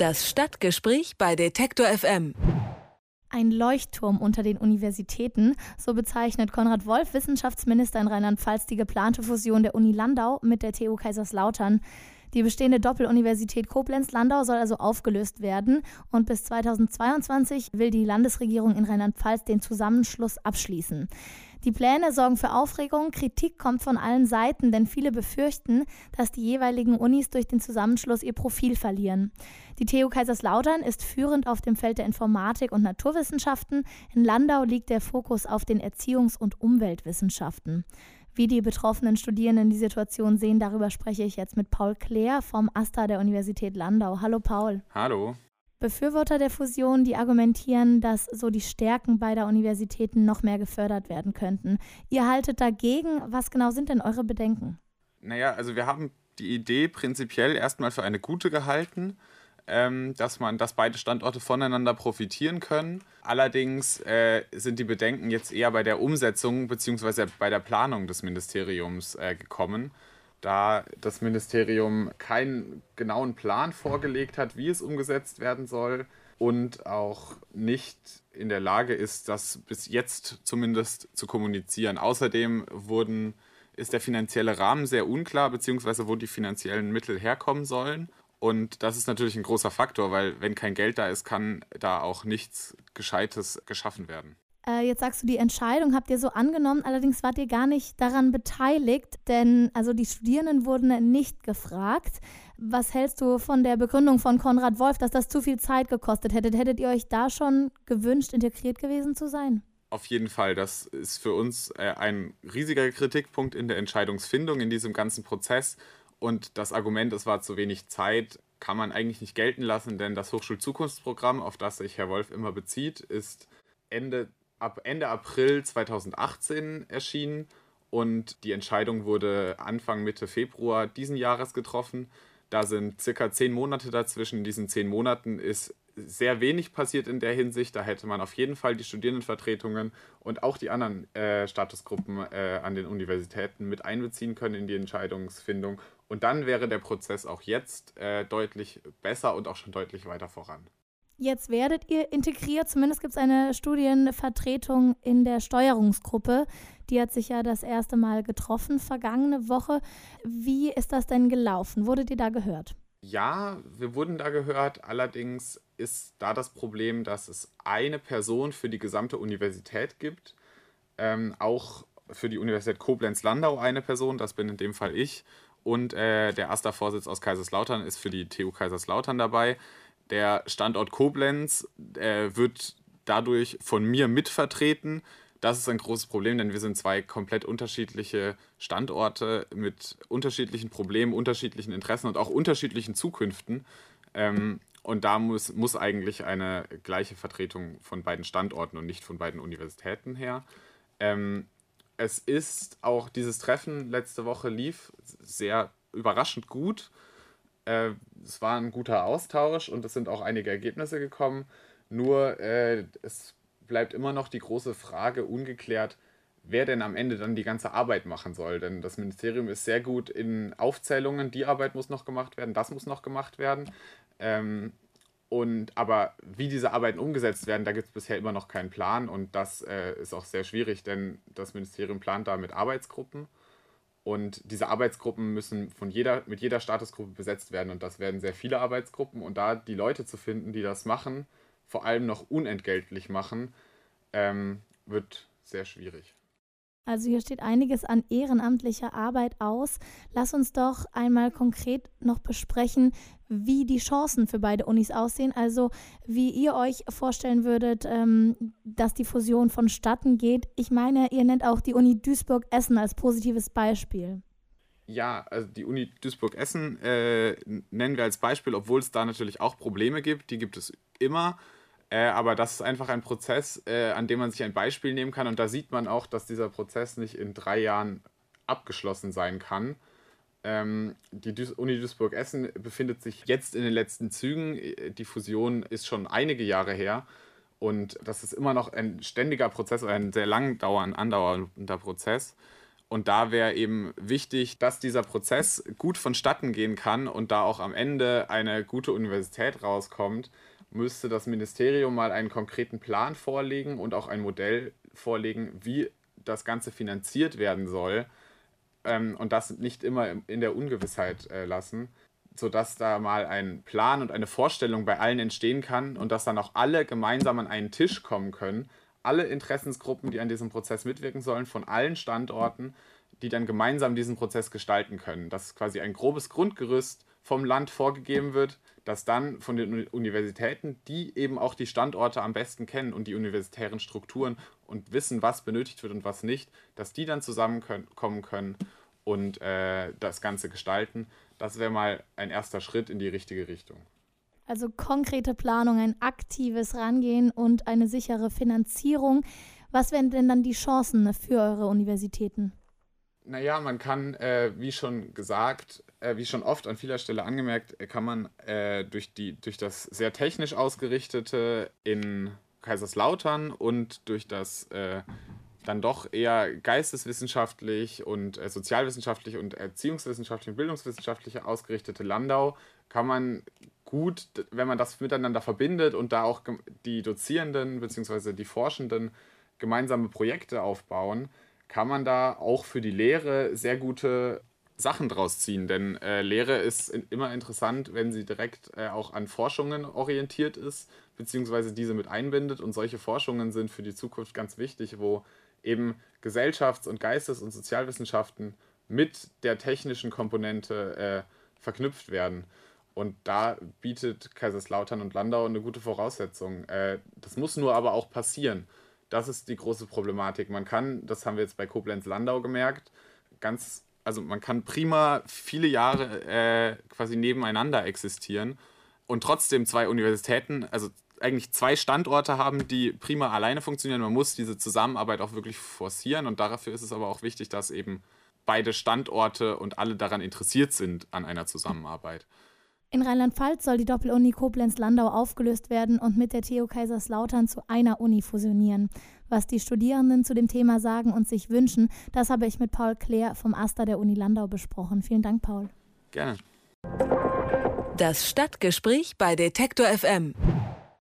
Das Stadtgespräch bei Detektor FM. Ein Leuchtturm unter den Universitäten, so bezeichnet Konrad Wolf, Wissenschaftsminister in Rheinland-Pfalz, die geplante Fusion der Uni Landau mit der TU Kaiserslautern. Die bestehende Doppeluniversität Koblenz-Landau soll also aufgelöst werden und bis 2022 will die Landesregierung in Rheinland-Pfalz den Zusammenschluss abschließen. Die Pläne sorgen für Aufregung, Kritik kommt von allen Seiten, denn viele befürchten, dass die jeweiligen Unis durch den Zusammenschluss ihr Profil verlieren. Die TU Kaiserslautern ist führend auf dem Feld der Informatik und Naturwissenschaften. In Landau liegt der Fokus auf den Erziehungs- und Umweltwissenschaften. Wie die betroffenen Studierenden die Situation sehen, darüber spreche ich jetzt mit Paul Kleer vom AStA der Universität Landau. Hallo Paul. Hallo. Befürworter der Fusion, die argumentieren, dass so die Stärken beider Universitäten noch mehr gefördert werden könnten. Ihr haltet dagegen. Was genau sind denn eure Bedenken? Naja, also wir haben die Idee prinzipiell erstmal für eine gute gehalten, ähm, dass man, dass beide Standorte voneinander profitieren können. Allerdings äh, sind die Bedenken jetzt eher bei der Umsetzung bzw. bei der Planung des Ministeriums äh, gekommen da das Ministerium keinen genauen Plan vorgelegt hat, wie es umgesetzt werden soll und auch nicht in der Lage ist, das bis jetzt zumindest zu kommunizieren. Außerdem wurden, ist der finanzielle Rahmen sehr unklar, beziehungsweise wo die finanziellen Mittel herkommen sollen. Und das ist natürlich ein großer Faktor, weil wenn kein Geld da ist, kann da auch nichts Gescheites geschaffen werden. Äh, jetzt sagst du, die Entscheidung habt ihr so angenommen, allerdings wart ihr gar nicht daran beteiligt, denn also die Studierenden wurden nicht gefragt. Was hältst du von der Begründung von Konrad Wolf, dass das zu viel Zeit gekostet hätte? Hättet ihr euch da schon gewünscht, integriert gewesen zu sein? Auf jeden Fall, das ist für uns äh, ein riesiger Kritikpunkt in der Entscheidungsfindung in diesem ganzen Prozess. Und das Argument, es war zu wenig Zeit, kann man eigentlich nicht gelten lassen, denn das Hochschulzukunftsprogramm, auf das sich Herr Wolf immer bezieht, ist Ende ab Ende April 2018 erschienen und die Entscheidung wurde Anfang Mitte Februar diesen Jahres getroffen. Da sind circa zehn Monate dazwischen. In diesen zehn Monaten ist sehr wenig passiert in der Hinsicht. Da hätte man auf jeden Fall die Studierendenvertretungen und auch die anderen äh, Statusgruppen äh, an den Universitäten mit einbeziehen können in die Entscheidungsfindung. Und dann wäre der Prozess auch jetzt äh, deutlich besser und auch schon deutlich weiter voran. Jetzt werdet ihr integriert, zumindest gibt es eine Studienvertretung in der Steuerungsgruppe. Die hat sich ja das erste Mal getroffen vergangene Woche. Wie ist das denn gelaufen? Wurdet ihr da gehört? Ja, wir wurden da gehört. Allerdings ist da das Problem, dass es eine Person für die gesamte Universität gibt. Ähm, auch für die Universität Koblenz-Landau eine Person, das bin in dem Fall ich. Und äh, der AStA-Vorsitz aus Kaiserslautern ist für die TU Kaiserslautern dabei. Der Standort Koblenz äh, wird dadurch von mir mitvertreten. Das ist ein großes Problem, denn wir sind zwei komplett unterschiedliche Standorte mit unterschiedlichen Problemen, unterschiedlichen Interessen und auch unterschiedlichen Zukünften. Ähm, und da muss, muss eigentlich eine gleiche Vertretung von beiden Standorten und nicht von beiden Universitäten her. Ähm, es ist auch dieses Treffen letzte Woche lief sehr überraschend gut. Äh, es war ein guter Austausch und es sind auch einige Ergebnisse gekommen. Nur äh, es bleibt immer noch die große Frage ungeklärt, wer denn am Ende dann die ganze Arbeit machen soll. Denn das Ministerium ist sehr gut in Aufzählungen, die Arbeit muss noch gemacht werden, das muss noch gemacht werden. Ähm, und aber wie diese Arbeiten umgesetzt werden, da gibt es bisher immer noch keinen Plan und das äh, ist auch sehr schwierig, denn das Ministerium plant da mit Arbeitsgruppen und diese Arbeitsgruppen müssen von jeder, mit jeder Statusgruppe besetzt werden. Und das werden sehr viele Arbeitsgruppen. Und da die Leute zu finden, die das machen, vor allem noch unentgeltlich machen, ähm, wird sehr schwierig. Also hier steht einiges an ehrenamtlicher Arbeit aus. Lass uns doch einmal konkret noch besprechen, wie die Chancen für beide Unis aussehen. Also wie ihr euch vorstellen würdet, ähm, dass die Fusion vonstatten geht. Ich meine, ihr nennt auch die Uni Duisburg-Essen als positives Beispiel. Ja, also die Uni Duisburg-Essen äh, nennen wir als Beispiel, obwohl es da natürlich auch Probleme gibt. Die gibt es immer. Äh, aber das ist einfach ein Prozess, äh, an dem man sich ein Beispiel nehmen kann. Und da sieht man auch, dass dieser Prozess nicht in drei Jahren abgeschlossen sein kann. Ähm, die Duis Uni Duisburg-Essen befindet sich jetzt in den letzten Zügen. Die Fusion ist schon einige Jahre her. Und das ist immer noch ein ständiger Prozess, ein sehr lang dauernd andauernder Prozess. Und da wäre eben wichtig, dass dieser Prozess gut vonstatten gehen kann und da auch am Ende eine gute Universität rauskommt, müsste das Ministerium mal einen konkreten Plan vorlegen und auch ein Modell vorlegen, wie das Ganze finanziert werden soll ähm, und das nicht immer in der Ungewissheit äh, lassen, sodass da mal ein Plan und eine Vorstellung bei allen entstehen kann und dass dann auch alle gemeinsam an einen Tisch kommen können. Alle Interessensgruppen, die an diesem Prozess mitwirken sollen, von allen Standorten, die dann gemeinsam diesen Prozess gestalten können. Dass quasi ein grobes Grundgerüst vom Land vorgegeben wird, das dann von den Universitäten, die eben auch die Standorte am besten kennen und die universitären Strukturen und wissen, was benötigt wird und was nicht, dass die dann zusammenkommen können und äh, das Ganze gestalten. Das wäre mal ein erster Schritt in die richtige Richtung. Also konkrete Planung, ein aktives Rangehen und eine sichere Finanzierung. Was wären denn dann die Chancen für eure Universitäten? Naja, man kann, äh, wie schon gesagt, äh, wie schon oft an vieler Stelle angemerkt, äh, kann man äh, durch, die, durch das sehr technisch ausgerichtete in Kaiserslautern und durch das äh, dann doch eher geisteswissenschaftlich und äh, sozialwissenschaftlich und erziehungswissenschaftlich und bildungswissenschaftlich ausgerichtete Landau kann man gut, wenn man das miteinander verbindet und da auch die Dozierenden bzw. die Forschenden gemeinsame Projekte aufbauen, kann man da auch für die Lehre sehr gute Sachen draus ziehen. Denn äh, Lehre ist in, immer interessant, wenn sie direkt äh, auch an Forschungen orientiert ist, beziehungsweise diese mit einbindet. Und solche Forschungen sind für die Zukunft ganz wichtig, wo eben Gesellschafts- und Geistes- und Sozialwissenschaften mit der technischen Komponente äh, verknüpft werden. Und da bietet Kaiserslautern und Landau eine gute Voraussetzung. Äh, das muss nur aber auch passieren. Das ist die große Problematik. Man kann, das haben wir jetzt bei Koblenz-Landau gemerkt, ganz, also man kann prima viele Jahre äh, quasi nebeneinander existieren und trotzdem zwei Universitäten, also eigentlich zwei Standorte haben, die prima alleine funktionieren. Man muss diese Zusammenarbeit auch wirklich forcieren und dafür ist es aber auch wichtig, dass eben beide Standorte und alle daran interessiert sind an einer Zusammenarbeit. In Rheinland-Pfalz soll die Doppeluni Koblenz-Landau aufgelöst werden und mit der TU Kaiserslautern zu einer Uni fusionieren. Was die Studierenden zu dem Thema sagen und sich wünschen, das habe ich mit Paul Kleer vom AStA der Uni Landau besprochen. Vielen Dank, Paul. Gerne. Das Stadtgespräch bei Detektor FM.